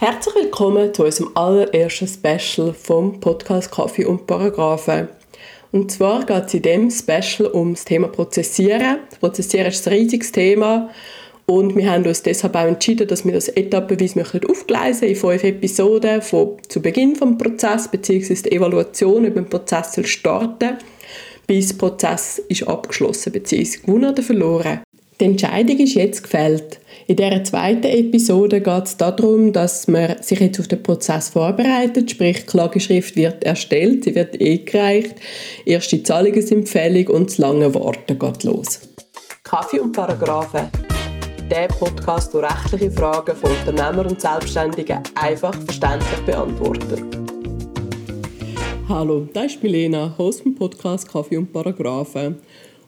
Herzlich willkommen zu unserem allerersten Special vom Podcast Kaffee und Paragraphen. Und zwar geht es in diesem Special um das Thema Prozessieren. Prozessieren ist ein riesiges Thema und wir haben uns deshalb auch entschieden, dass wir das etappenweise aufgleisen in fünf Episoden von zu Beginn des Prozesses bzw. die Evaluation über den Prozess starten, bis der Prozess ist abgeschlossen bzw. gewonnen oder verloren. Die Entscheidung ist jetzt gefällt. In dieser zweiten Episode geht es darum, dass man sich jetzt auf den Prozess vorbereitet, sprich die Klageschrift wird erstellt, sie wird eingereicht, erste Zahlungen sind fällig und das lange Warten geht los. Kaffee und Paragraphen. Der Podcast, der rechtliche Fragen von Unternehmern und Selbstständigen einfach verständlich beantwortet. Hallo, das ist Milena, Host vom Podcast Kaffee und Paragraphen.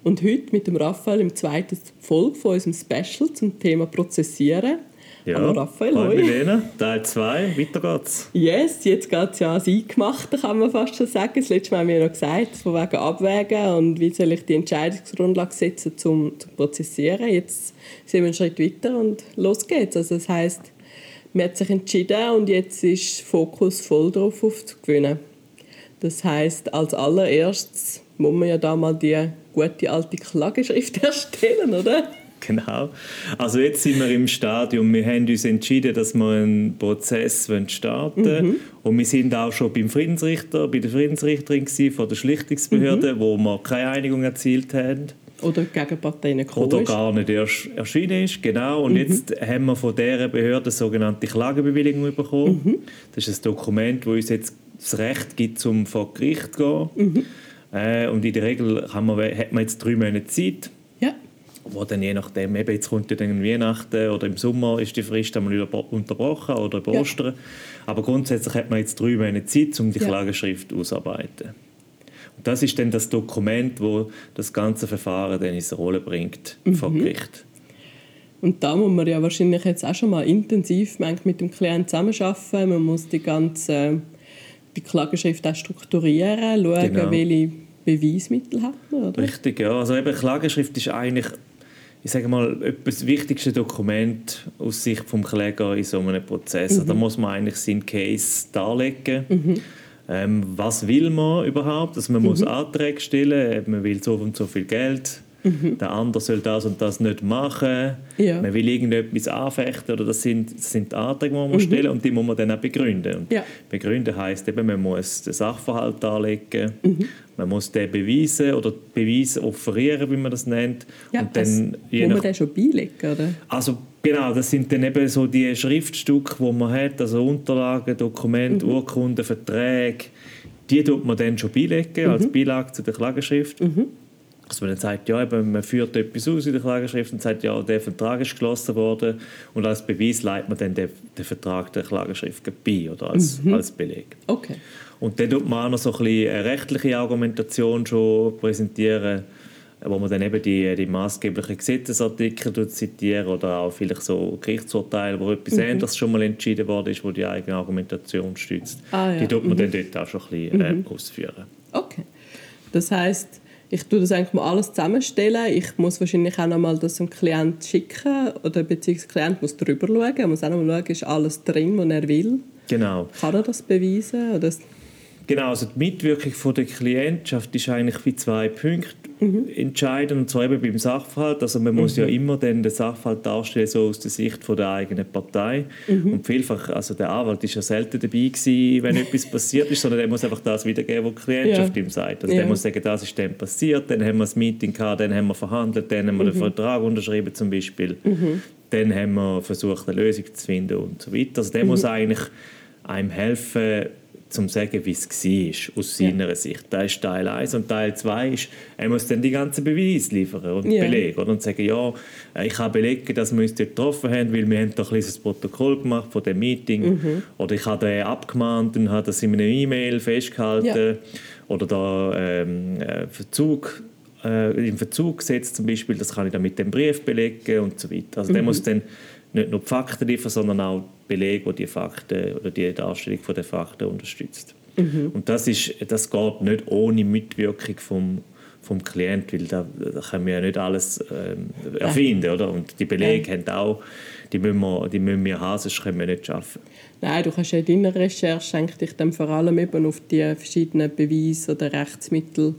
Und heute mit dem Raphael im zweiten Folge von unserem Special zum Thema Prozessieren. Ja, Hallo Raphael, hallo Milena, Teil 2, weiter geht's. Yes, jetzt geht es ja ans Eingemachte, kann man fast schon sagen. Das letzte Mal haben wir noch gesagt, von wegen Abwägen und wie soll ich die Entscheidungsgrundlage setzen zum, zum Prozessieren. Jetzt sind wir einen Schritt weiter und los geht's. Also das heisst, man hat sich entschieden und jetzt ist Fokus voll darauf aufzugewinnen. Das heisst, als allererstes muss man ja da mal die gute alte Klageschrift erstellen, oder? Genau. Also jetzt sind wir im Stadium, wir haben uns entschieden, dass wir einen Prozess starten wollen. Mhm. Und wir sind auch schon beim Friedensrichter, bei der Friedensrichterin von der Schlichtungsbehörde, mhm. wo wir keine Einigung erzielt haben. Oder gegen Parteien Oder gar nicht erst erschienen ist, genau. Und mhm. jetzt haben wir von dieser Behörde eine sogenannte Klagebewilligung bekommen. Mhm. Das ist ein Dokument, das uns jetzt das Recht gibt, um vor Gericht zu gehen. Äh, und in der Regel man, hat man jetzt drei Monate Zeit. Ja. Wo dann je nachdem, eben jetzt kommt ja dann Weihnachten oder im Sommer ist die Frist einmal unterbrochen oder über Ostern. Aber grundsätzlich hat man jetzt drei Monate Zeit, um die ja. Klageschrift auszuarbeiten. Und das ist dann das Dokument, wo das ganze Verfahren dann ins Rolle bringt mhm. vor Gericht. Und da muss man ja wahrscheinlich jetzt auch schon mal intensiv mit dem Klienten zusammenarbeiten. Man muss die ganze die Klageschrift auch strukturieren, schauen, genau. welche Beweismittel hat man. Oder? Richtig, ja. Also eben Klageschrift ist eigentlich, ich sage mal, das wichtigste Dokument aus Sicht des Kläger in so einem Prozess. Mhm. Da muss man eigentlich seinen Case darlegen. Mhm. Ähm, was will man überhaupt? Also man mhm. muss Anträge stellen, man will so und so viel Geld Mhm. Der andere soll das und das nicht machen. Ja. Man will irgendetwas anfechten. Oder das sind, das sind die Anträge, die man mhm. stellen und die muss man dann auch begründen. Und ja. Begründen heisst eben, man muss den Sachverhalt darlegen, mhm. man muss den beweisen oder Beweis offerieren, wie man das nennt. Ja, und dann, das, muss man den schon beilegen, oder? Also Genau, das sind dann eben so die Schriftstücke, die man hat, also Unterlagen, Dokumente, mhm. Urkunden, Verträge, die tut man dann schon beilegen als mhm. Beilage zu der Klageschrift. Mhm. Dass man dann sagt, ja, eben, man führt etwas aus in der Klageschrift und sagt, ja, der Vertrag ist geschlossen worden und als Beweis leitet man dann den, den Vertrag der Klageschrift bei oder als, mhm. als Beleg. Okay. Und dann tut man auch noch so ein bisschen eine rechtliche Argumentation schon präsentieren, wo man dann eben die, die maßgeblichen Gesetzesartikel zitiert oder auch vielleicht so Gerichtsurteile, wo etwas mhm. Ähnliches schon mal entschieden worden ist, wo die eigene Argumentation stützt. Ah, ja. Die tut man mhm. dann dort auch schon ein bisschen äh, mhm. ausführen. Okay. Das heißt ich tue das eigentlich mal alles zusammenstellen. Ich muss wahrscheinlich auch noch mal das einem Klient schicken oder beziehungsweise der Klient muss drüber schauen. Er muss auch noch mal schauen, ist alles drin, was er will. Genau. Kann er das beweisen? Oder Genau, also die Mitwirkung von der Klientschaft ist eigentlich bei zwei Punkten mhm. entscheidend, und zwar eben beim Sachverhalt. Also man muss mhm. ja immer dann den Sachverhalt darstellen, so aus der Sicht von der eigenen Partei. Mhm. Und vielfach, also der Anwalt ist ja selten dabei gewesen, wenn etwas passiert ist, sondern der muss einfach das wiedergeben, was die Klientschaft ja. ihm sagt. Also ja. der muss sagen, das ist dann passiert, dann haben wir das Meeting gehabt, dann haben wir verhandelt, dann haben wir den mhm. Vertrag unterschrieben zum Beispiel. Mhm. Dann haben wir versucht, eine Lösung zu finden und so weiter. Also der mhm. muss eigentlich einem helfen, zum zu sagen, wie es war, aus seiner ja. Sicht. Das ist Teil 1. Und Teil 2 ist, er muss dann die ganzen Beweise liefern und ja. belegen. Oder? Und sagen, ja, ich habe belegen, dass wir uns dort getroffen haben, weil wir haben doch ein kleines Protokoll gemacht von dem Meeting. Mhm. Oder ich habe den abgemahnt und habe das in einer E-Mail festgehalten. Ja. Oder da ähm, äh, Verzug äh, in Verzug gesetzt zum Beispiel, das kann ich dann mit dem Brief belegen und so weiter. Also mhm. der muss dann nicht nur die Fakten liefern, sondern auch Belege, die die Fakten oder die Darstellung von der Fakten unterstützt. Mhm. Und das, ist, das geht nicht ohne Mitwirkung vom, vom Klient, weil da, da können wir ja nicht alles ähm, erfinden, oder? Und die Belege ja. haben auch, die müssen, wir, die müssen wir haben, sonst können wir nicht arbeiten. Nein, du kannst ja in deiner Recherche eigentlich dich dann vor allem eben auf die verschiedenen Beweise oder Rechtsmittel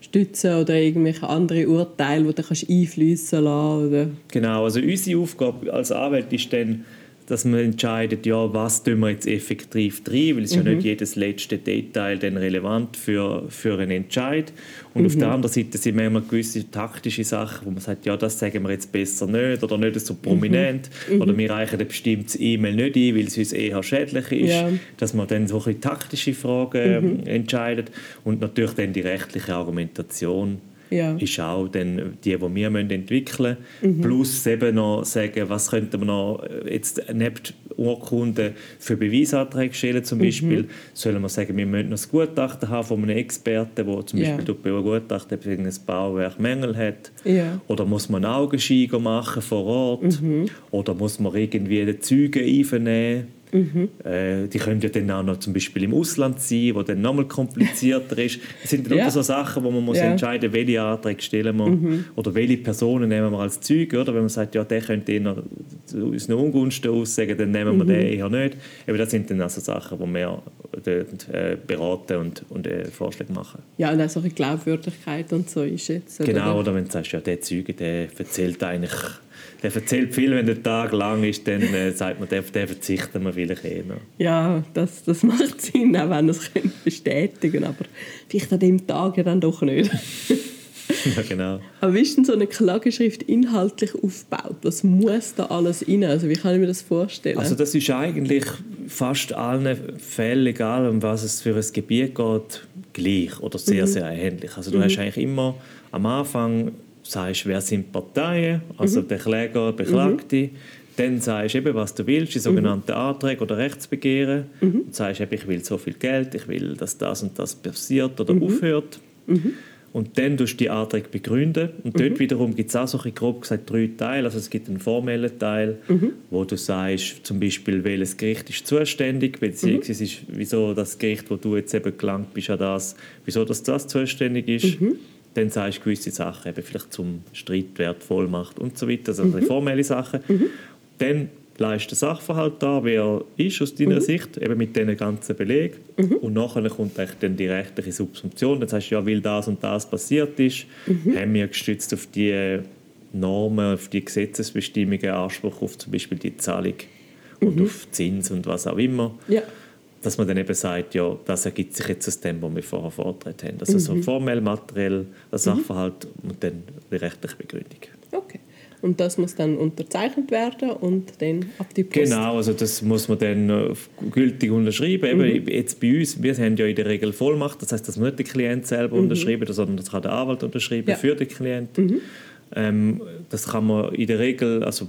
stützen oder irgendwelche andere Urteile, die du kannst einfließen lassen oder Genau, also unsere Aufgabe als Anwalt ist dann, dass man entscheidet, ja, was tun wir jetzt effektiv drin, weil es mhm. ja nicht jedes letzte Detail dann relevant für, für einen Entscheid. Und mhm. auf der anderen Seite sind manchmal gewisse taktische Sachen, wo man sagt, ja, das sagen wir jetzt besser nicht oder nicht so prominent mhm. oder wir reichen ein bestimmtes E-Mail nicht ein, weil es uns eher schädlich ist, ja. dass man dann so ein taktische Fragen mhm. entscheidet und natürlich dann die rechtliche Argumentation ja. ist auch dann die, die wir entwickeln müssen. Mhm. Plus eben noch sagen, was könnte man noch äh, jetzt neben Urkunden für Beweisanträge stellen zum mhm. Beispiel. Mhm. Sollen wir sagen, wir müssen noch ein Gutachten haben von einem Experten, der zum Beispiel ja. bei einem Gutachten ein Bauwerk Mängel hat. Ja. Oder muss man Augenschein machen vor Ort? Mhm. Oder muss man irgendwie den Zeugen einvernehmen? Mhm. Äh, die können ja dann auch noch zum Beispiel im Ausland sein, wo dann nochmal komplizierter ist. Es sind dann ja. so Sachen, wo man muss ja. entscheiden muss, welche Anträge stellen wir mhm. oder welche Personen nehmen wir als Zeuge. Oder wenn man sagt, ja, der könnte eher aus einer Ungunsten aussagen, dann nehmen wir mhm. den eher nicht. Aber das sind dann also Sachen, die wir dort, äh, beraten und, und äh, Vorschläge machen. Ja, und auch so eine Glaubwürdigkeit und so ist jetzt. Oder? Genau, oder wenn du sagst, ja, der Zeuge, der erzählt eigentlich der erzählt viel, wenn der Tag lang ist, dann äh, sagt man, der, der verzichtet man vielleicht eh noch. Ja, das, das macht Sinn, auch wenn es bestätigen aber vielleicht an dem Tag ja dann doch nicht. ja, genau. Aber wie ist denn so eine Klageschrift inhaltlich aufgebaut? Was muss da alles rein? Also wie kann ich mir das vorstellen? Also das ist eigentlich fast allen Fällen, egal um was es für ein Gebiet geht, gleich oder sehr, mhm. sehr ähnlich. Also du mhm. hast eigentlich immer am Anfang sagst, wer sind Parteien, also mhm. der Kläger, Beklagte. Mhm. Dann sagst du eben, was du willst, die sogenannten mhm. Anträge oder Rechtsbegehren. Mhm. Und sagst eben, ich will so viel Geld, ich will, dass das und das passiert oder mhm. aufhört. Mhm. Und dann tust du die Anträge begründen. Und dort mhm. wiederum gibt es auch so grob gesagt drei Teile. Also es gibt einen formellen Teil, wo du sagst, zum Beispiel, welches Gericht ist zuständig, beziehungsweise mhm. wieso das Gericht, wo du jetzt eben gelangt bist an das, wieso das, das zuständig ist. Dann sagst du gewisse Sachen, eben vielleicht zum Streitwert, Vollmacht und so weiter, also mhm. formelle Sachen. Mhm. Dann leist der Sachverhalt da, wie er ist aus deiner mhm. Sicht, eben mit diesen ganzen Belegen. Mhm. Und nachher kommt eigentlich dann die rechtliche Subsumption. Dann sagst du, ja, weil das und das passiert ist, mhm. haben wir gestützt auf die Normen, auf die Gesetzesbestimmungen Anspruch auf zum Beispiel die Zahlung und mhm. auf Zins und was auch immer. Ja dass man dann eben sagt, ja, das ergibt sich jetzt aus dem, was wir vorher vorgetragen haben. Also mhm. so formell, materiell, der Sachverhalt mhm. und dann die rechtliche Begründung. Okay. Und das muss dann unterzeichnet werden und dann ab die Post? Genau, also das muss man dann gültig unterschreiben. Mhm. Eben jetzt bei uns, wir haben ja in der Regel Vollmacht, das heißt, das muss nicht der Klient selber mhm. unterschreiben, sondern das kann der Anwalt unterschreiben ja. für den Klienten. Mhm. Ähm, das kann man in der Regel, also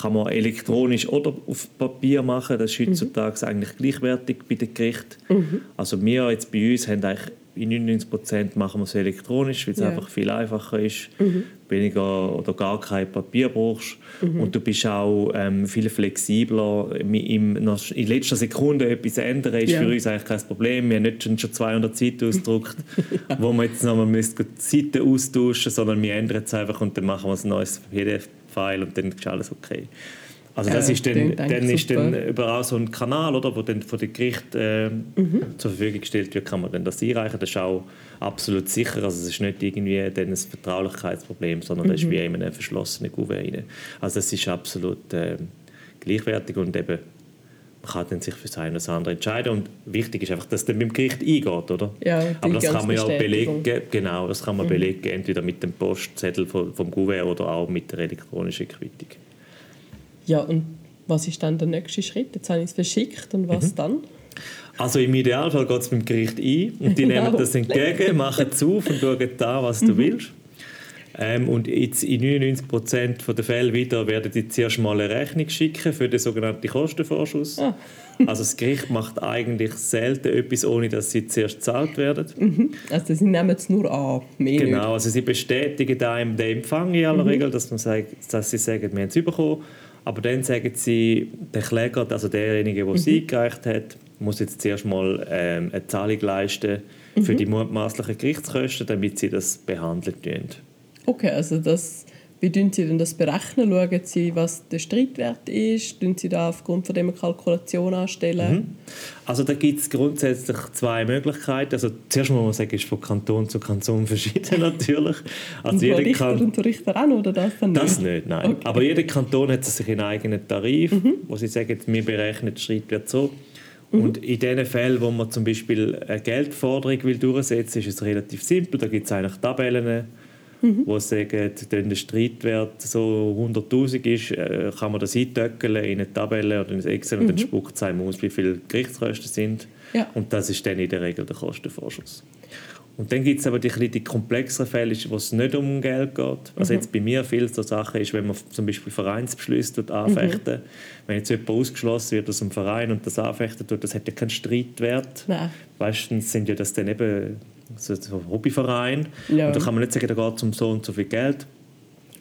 kann man elektronisch oder auf Papier machen. Das ist mhm. heutzutage mhm. eigentlich gleichwertig bei den Gerichten. Mhm. Also wir jetzt bei uns haben eigentlich in 99 Prozent machen wir es elektronisch, weil es ja. einfach viel einfacher ist, mhm. weniger oder gar kein Papier brauchst mhm. und du bist auch ähm, viel flexibler. Im, in letzter Sekunde etwas ändern ist ja. für uns eigentlich kein Problem. Wir haben nicht schon, 200 Seiten ausgedruckt, ja. wo wir jetzt nochmal Seiten austauschen sondern wir ändern es einfach und dann machen wir ein neues PDF File und dann ist alles okay. Also das äh, ist dann, dann ist dann überall so ein Kanal, oder, wo dann von dem Gericht äh, mhm. zur Verfügung gestellt wird, kann man dann das einreichen. Das ist auch absolut sicher. Also es ist nicht irgendwie dann ein Vertraulichkeitsproblem, sondern mhm. das ist mhm. wie in einem verschlossenen Kuvert. Also das ist absolut äh, gleichwertig und eben kann dann sich für das eine oder das andere entscheiden und wichtig ist einfach, dass dann mit dem Gericht eingeht, oder? Ja, Aber das kann man ja auch belegen, genau, das kann man mhm. belegen, entweder mit dem Postzettel vom, vom Gouverneur oder auch mit der elektronischen Quittung. Ja, und was ist dann der nächste Schritt? Jetzt habe ich es verschickt und was mhm. dann? Also im Idealfall geht es mit dem Gericht ein und die nehmen das entgegen, machen es auf und schauen da, was du mhm. willst. Ähm, und jetzt in 99% der Fälle wieder werden die zuerst mal eine Rechnung schicken für den sogenannten Kostenvorschuss. Ah. also das Gericht macht eigentlich selten etwas, ohne dass sie zuerst gezahlt werden. Mhm. Also sie nehmen es nur an, mehr Genau, nicht. also sie bestätigen einem den Empfang in aller mhm. Regel, dass, man sagt, dass sie sagen, wir haben es bekommen. Aber dann sagen sie, der Kläger, also derjenige, der es mhm. eingereicht hat, muss jetzt zuerst mal ähm, eine Zahlung leisten für mhm. die mutmaßlichen Gerichtskosten, damit sie das behandeln können. Okay, also das wie tun Sie denn das berechnen? Schauen Sie, was der Streitwert ist? Tun Sie da aufgrund von dem eine Kalkulation anstellen? Mhm. Also da gibt es grundsätzlich zwei Möglichkeiten. Also zuerst muss man sagen, ist von Kanton zu Kanton verschieden natürlich. Also und jeder Richter kann... und Richter auch oder das dann nicht? Das nicht, nein. Okay. Aber jeder Kanton hat sich einen eigenen Tarif, mhm. wo sie sagen, wir berechnen den Streitwert so. Mhm. Und in den Fällen, wo man zum Beispiel eine Geldforderung will durchsetzen will, ist es relativ simpel. Da gibt es eigentlich Tabellen mhm. die sagen, wenn der Streitwert so 100'000 ist, äh, kann man das eintöckeln in eine Tabelle oder in ein Excel und mhm. dann spuckt es einem aus, wie viele Gerichtskosten sind. Ja. Und das ist dann in der Regel der Kostenvorschuss. Und dann gibt es aber die, die komplexeren Fälle, wo es nicht um Geld geht. Was mhm. jetzt bei mir viel so Sachen ist, wenn man zum Beispiel Vereinsbeschlüsse anfechten mhm. Wenn jetzt jemand ausgeschlossen wird aus dem Verein und das anfechten tut, das hat ja keinen Streitwert. Nein. Meistens sind ja das dann eben so ein Hobbyverein. Ja. Und da kann man nicht sagen, da geht es um so und so viel Geld.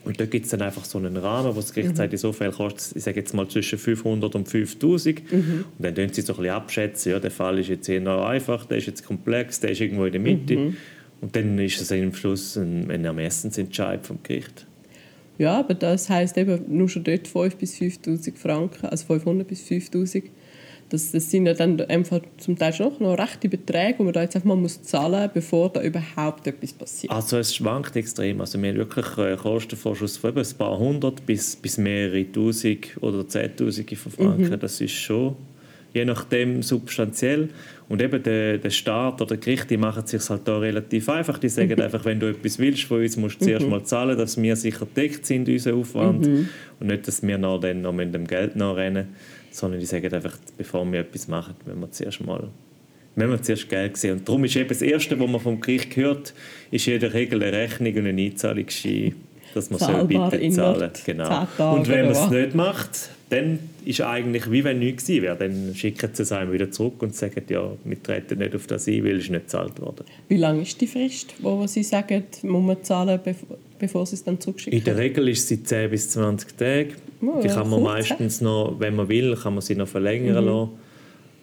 Und da gibt es dann einfach so einen Rahmen, wo das Gericht mhm. sagt, so viel kostet, ich sage jetzt mal zwischen 500 und 5000. Mhm. Und dann können sie so ein bisschen abschätzen, ja, der Fall ist jetzt eher einfach, der ist jetzt komplex, der ist irgendwo in der Mitte. Mhm. Und dann ist es am Schluss ein, ein Ermessensentscheid vom Gericht. Ja, aber das heisst eben nur schon dort 5 bis 5000 Franken, also 500 bis 5000 das, das sind ja dann einfach zum Teil schon noch rechte Beträge, die man da jetzt einfach mal muss zahlen muss, bevor da überhaupt etwas passiert. Also es schwankt extrem. Also wir haben wirklich einen Kostenvorschuss von ein paar hundert bis, bis mehrere Tausend oder Zehntausende von Franken. Mhm. Das ist schon je nachdem substanziell. Und eben der, der Staat oder die Gerichte machen es sich halt da relativ einfach. Die sagen mhm. einfach, wenn du etwas willst von uns, musst du zuerst mhm. mal zahlen, dass wir sicher deckt sind, unser Aufwand. Mhm. Und nicht, dass wir noch, dann noch mit dem Geld nachrennen sondern die sagen einfach, bevor wir etwas machen, wenn wir zuerst mal wenn wir zuerst Geld sehen. Und darum ist eben das Erste, was man vom Gericht hört, ist in der Regel eine Rechnung und eine Einzahlungsschein, dass man soll bitte zahlen genau. Und wenn man es nicht macht, dann ist eigentlich wie wenn nichts gewesen wäre. Dann schicken sie es einem wieder zurück und sagen, ja, wir treten nicht auf das ein, weil es nicht gezahlt worden. Wie lange ist die Frist, wo sie sagen, muss man zahlen, bevor sie es dann zurückschicken? In der Regel ist sie 10 bis 20 Tage. Oh, die kann man meistens noch, wenn man will, kann man sie noch verlängern mhm. lassen.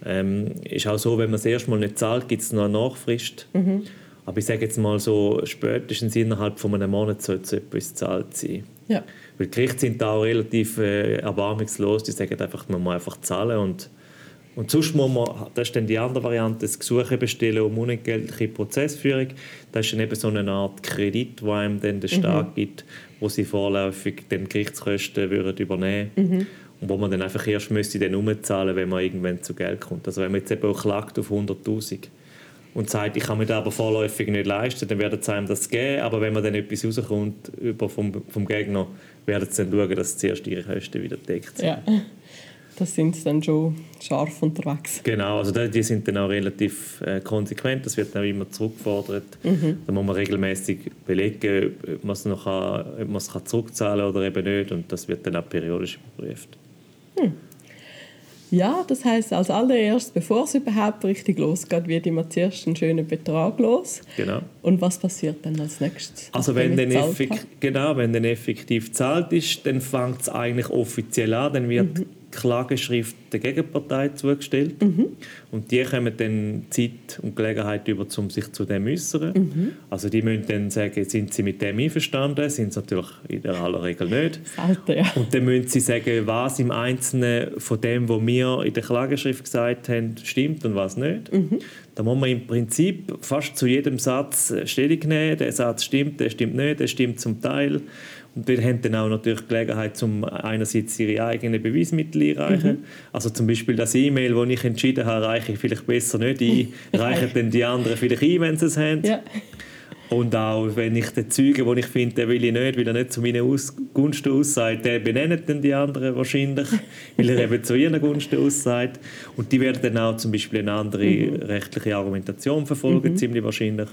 Ähm, ist auch so, wenn man es erstmal nicht zahlt, gibt es noch eine Nachfrist. Mhm. Aber ich sage jetzt mal so, spätestens innerhalb von einem Monat sollte etwas gezahlt sein. Ja. Weil die Gerichte sind da auch relativ äh, erbarmungslos. Die sagen einfach, man muss einfach zahlen und und sonst muss man, das ist dann die andere Variante, das Gesuch bestellen um unentgeltliche Prozessführung. Das ist dann eben so eine Art Kredit, wo einem dann der Staat mhm. gibt, wo sie vorläufig den Gerichtskosten würden übernehmen mhm. und wo man dann einfach erst müsste dann umzahlen, wenn man irgendwann zu Geld kommt. Also wenn man jetzt eben auch klagt auf 100'000 und sagt, ich kann mir das aber vorläufig nicht leisten, dann werden sie einem das geben, aber wenn man dann etwas rauskommt über vom, vom Gegner, werden sie dann schauen, dass zuerst ihre Kosten wieder deckt sind. Ja das sind dann schon scharf unterwegs. Genau, also die sind dann auch relativ äh, konsequent, das wird dann immer zurückgefordert. Mhm. Da muss man regelmäßig belegen, ob man es noch kann, ob man es kann zurückzahlen oder eben nicht und das wird dann auch periodisch überprüft. Hm. Ja, das heißt als allererst, bevor es überhaupt richtig losgeht, wird immer zuerst ein schöner Betrag los. Genau. Und was passiert dann als nächstes? Also wenn dann, effekt, genau, wenn dann effektiv zahlt ist, dann fängt es eigentlich offiziell an, dann wird mhm. Klageschrift der Gegenpartei zugestellt. Mhm. Und die kommen dann Zeit und Gelegenheit über, um sich zu dem äußern. Mhm. Also die müssen dann sagen, sind sie mit dem einverstanden? Sind sie natürlich in der aller Regel nicht. Alter, ja. Und dann müssen sie sagen, was im Einzelnen von dem, was wir in der Klageschrift gesagt haben, stimmt und was nicht. Mhm. Da muss man im Prinzip fast zu jedem Satz Stellung nehmen. Der Satz stimmt, der stimmt nicht, der stimmt zum Teil. Und die haben dann auch natürlich Gelegenheit, um einerseits ihre eigenen Beweismittel einreichen. Mhm. Also zum Beispiel das E-Mail, das ich entschieden habe, reiche ich vielleicht besser nicht ein, reichen dann die anderen vielleicht ein, wenn sie es haben. Ja. Und auch wenn ich den Zeugen, den ich finde, den will ich nicht, weil er nicht zu meinen Aus Gunsten aussagt, den benennen dann die anderen wahrscheinlich, weil er eben zu ihren Gunsten aussagt. Und die werden dann auch zum Beispiel eine andere mhm. rechtliche Argumentation verfolgen, mhm. ziemlich wahrscheinlich.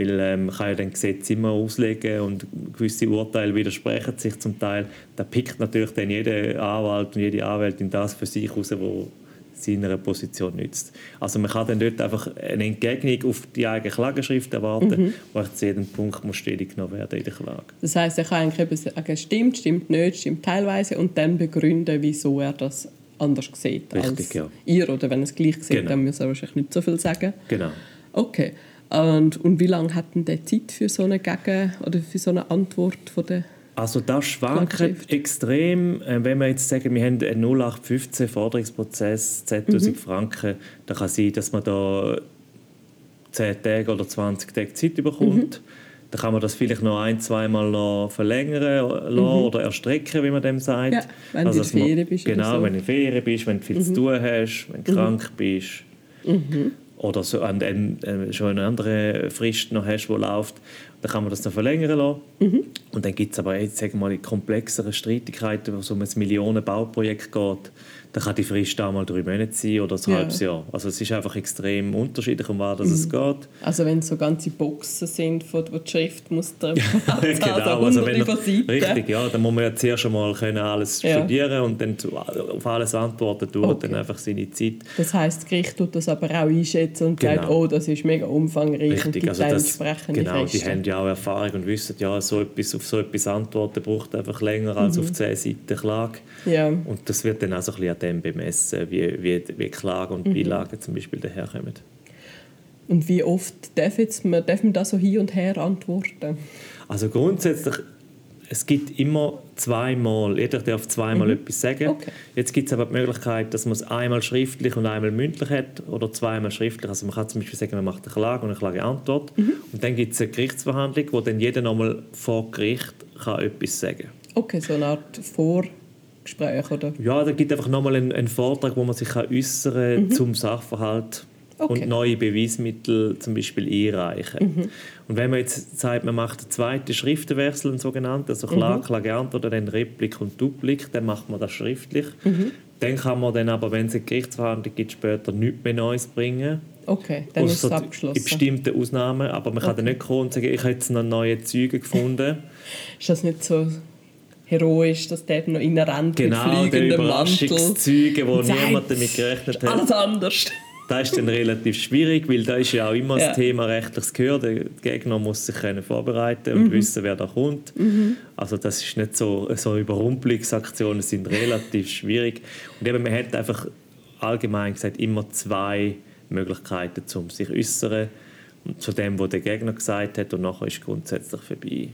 Weil ähm, man kann ja dann Gesetze immer auslegen und gewisse Urteile widersprechen sich zum Teil. Da pickt natürlich dann jeder Anwalt und jede Anwältin das für sich raus, wo seiner Position nützt. Also man kann dann dort einfach eine Entgegnung auf die eigene Klageschrift erwarten, mhm. wo zu jedem Punkt muss Stellung genommen werden in der Klage. Das heißt, er kann eigentlich sagen, stimmt, stimmt nicht, stimmt teilweise und dann begründen, wieso er das anders sieht Richtig, als ja. ihr. Oder wenn er es gleich sieht, Genau. dann muss er wahrscheinlich nicht so viel sagen. Genau. Okay. Und, und wie lange hat denn der Zeit für so eine Gegen- oder für so eine Antwort von der... Also das schwankt extrem. Äh, Wenn wir jetzt sagen, wir haben einen 0815 Forderungsprozess, 10'000 Franken, dann kann sein, dass man da 10 Tage oder 20 Tage Zeit bekommt. Dann kann man das vielleicht noch ein, zweimal noch verlängern lassen oder erstrecken, wie man dem sagt. Ja, wenn du in Ferien bist Genau, so. wenn du in Ferien bist, wenn du viel zu tun hast, wenn du krank bist. Oder so an, an, an, schon eine andere Frist noch hast, die läuft, dann kann man das dann verlängern lassen. Und dann gibt es aber jetzt, sagen wir mal, die komplexeren Streitigkeiten, wo es um ein Millionen-Bauprojekt geht. Dann kann die Frist auch mal drei Monate sein oder ein Ja. halbes Jahr. Also es ist einfach extrem unterschiedlich, um was es geht. Also wenn es so ganze Boxen sind, wo wo die Schrift muss drauf genau, also wenn über er, richtig, ja, dann muss man ja zuerst einmal können alles Ja. studieren und dann auf alles antworten, dauert Okay. dann einfach seine Zeit. Das heisst, das Gericht tut das aber auch einschätzen und sagt, Genau. oh, das ist mega umfangreich und Richtig, gibt also das, genau, die Fristen. haben ja auch Erfahrung und wissen, ja, so etwas, auf so etwas antworten braucht einfach länger als Mhm. auf 10 Seiten Klage. Ja. Und das wird dann auch so ein bisschen dem bemessen, wie, wie, wie Klage Mhm. und Beilagen zum Beispiel daherkommen. Und wie oft darf, jetzt, man, darf man da so hin und her antworten? Also grundsätzlich, es gibt immer zweimal, jeder darf zweimal etwas sagen. Mhm. Okay. Jetzt gibt es aber die Möglichkeit, dass man es einmal schriftlich und einmal mündlich hat oder zweimal schriftlich. Also man kann zum Beispiel sagen, man macht eine Klage und eine Klageantwort. Mhm. Und dann gibt es eine Gerichtsverhandlung, wo dann jeder nochmal vor Gericht kann etwas sagen Okay, so eine Art Vorgespräch, oder? Ja, da gibt einfach nochmal einen, einen Vortrag, wo man sich kann äußern zum Sachverhalt Mhm. Okay. und neue Beweismittel zum Beispiel einreichen. Mhm. Und wenn man jetzt sagt, man macht einen zweiten Schriftenwechsel, einen sogenannten, also Mhm. Klage, Klageantwort oder dann Replik und Duplik, dann macht man das schriftlich. Mhm. Dann kann man dann aber, wenn es eine Gerichtsverhandlung gibt, später nichts mehr Neues bringen. Okay, dann ist es Ausser In abgeschlossen. bestimmten Ausnahmen. Aber man kann dann nicht kommen und sagen, ich habe jetzt noch neue Zeugen gefunden. Ist das nicht so heroisch, dass der noch reinrennt genau, mit der fliegendem Mantel? Überraschungszeuge, wo und sagt, niemand damit gerechnet hat. Alles anders. Das ist dann relativ schwierig, weil da ist ja auch immer Ja. das Thema rechtliches Gehör. Der Gegner muss sich können vorbereiten und wissen, wer da kommt. Also das ist nicht so, so Überrumpelungsaktionen sind relativ schwierig. Und eben, man hat einfach allgemein gesagt immer zwei Möglichkeiten, um sich zu äußern. Zu dem, was der Gegner gesagt hat und nachher ist grundsätzlich vorbei.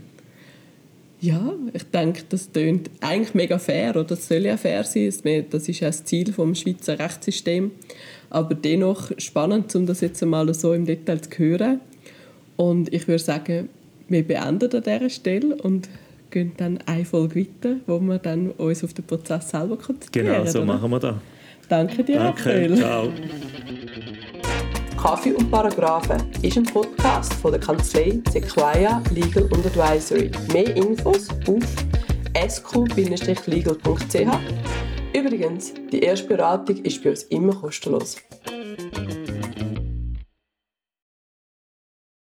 Ja, ich denke, das klingt eigentlich mega fair, oder das soll ja fair sein. Das ist ja das Ziel des Schweizer Rechtssystems. Aber dennoch spannend, um das jetzt einmal so im Detail zu hören. Und ich würde sagen, wir beenden an dieser Stelle und gehen dann eine Folge weiter, wo wir dann uns auf den Prozess selber konzentrieren. Genau, so oder? machen wir das. Danke dir, Danke, Raphael. ciao. Kaffee und Paragraphen ist ein Podcast von der Kanzlei Sequoia Legal Advisory. Mehr Infos auf sq-legal.ch. Übrigens, die erste Beratung ist bei uns immer kostenlos.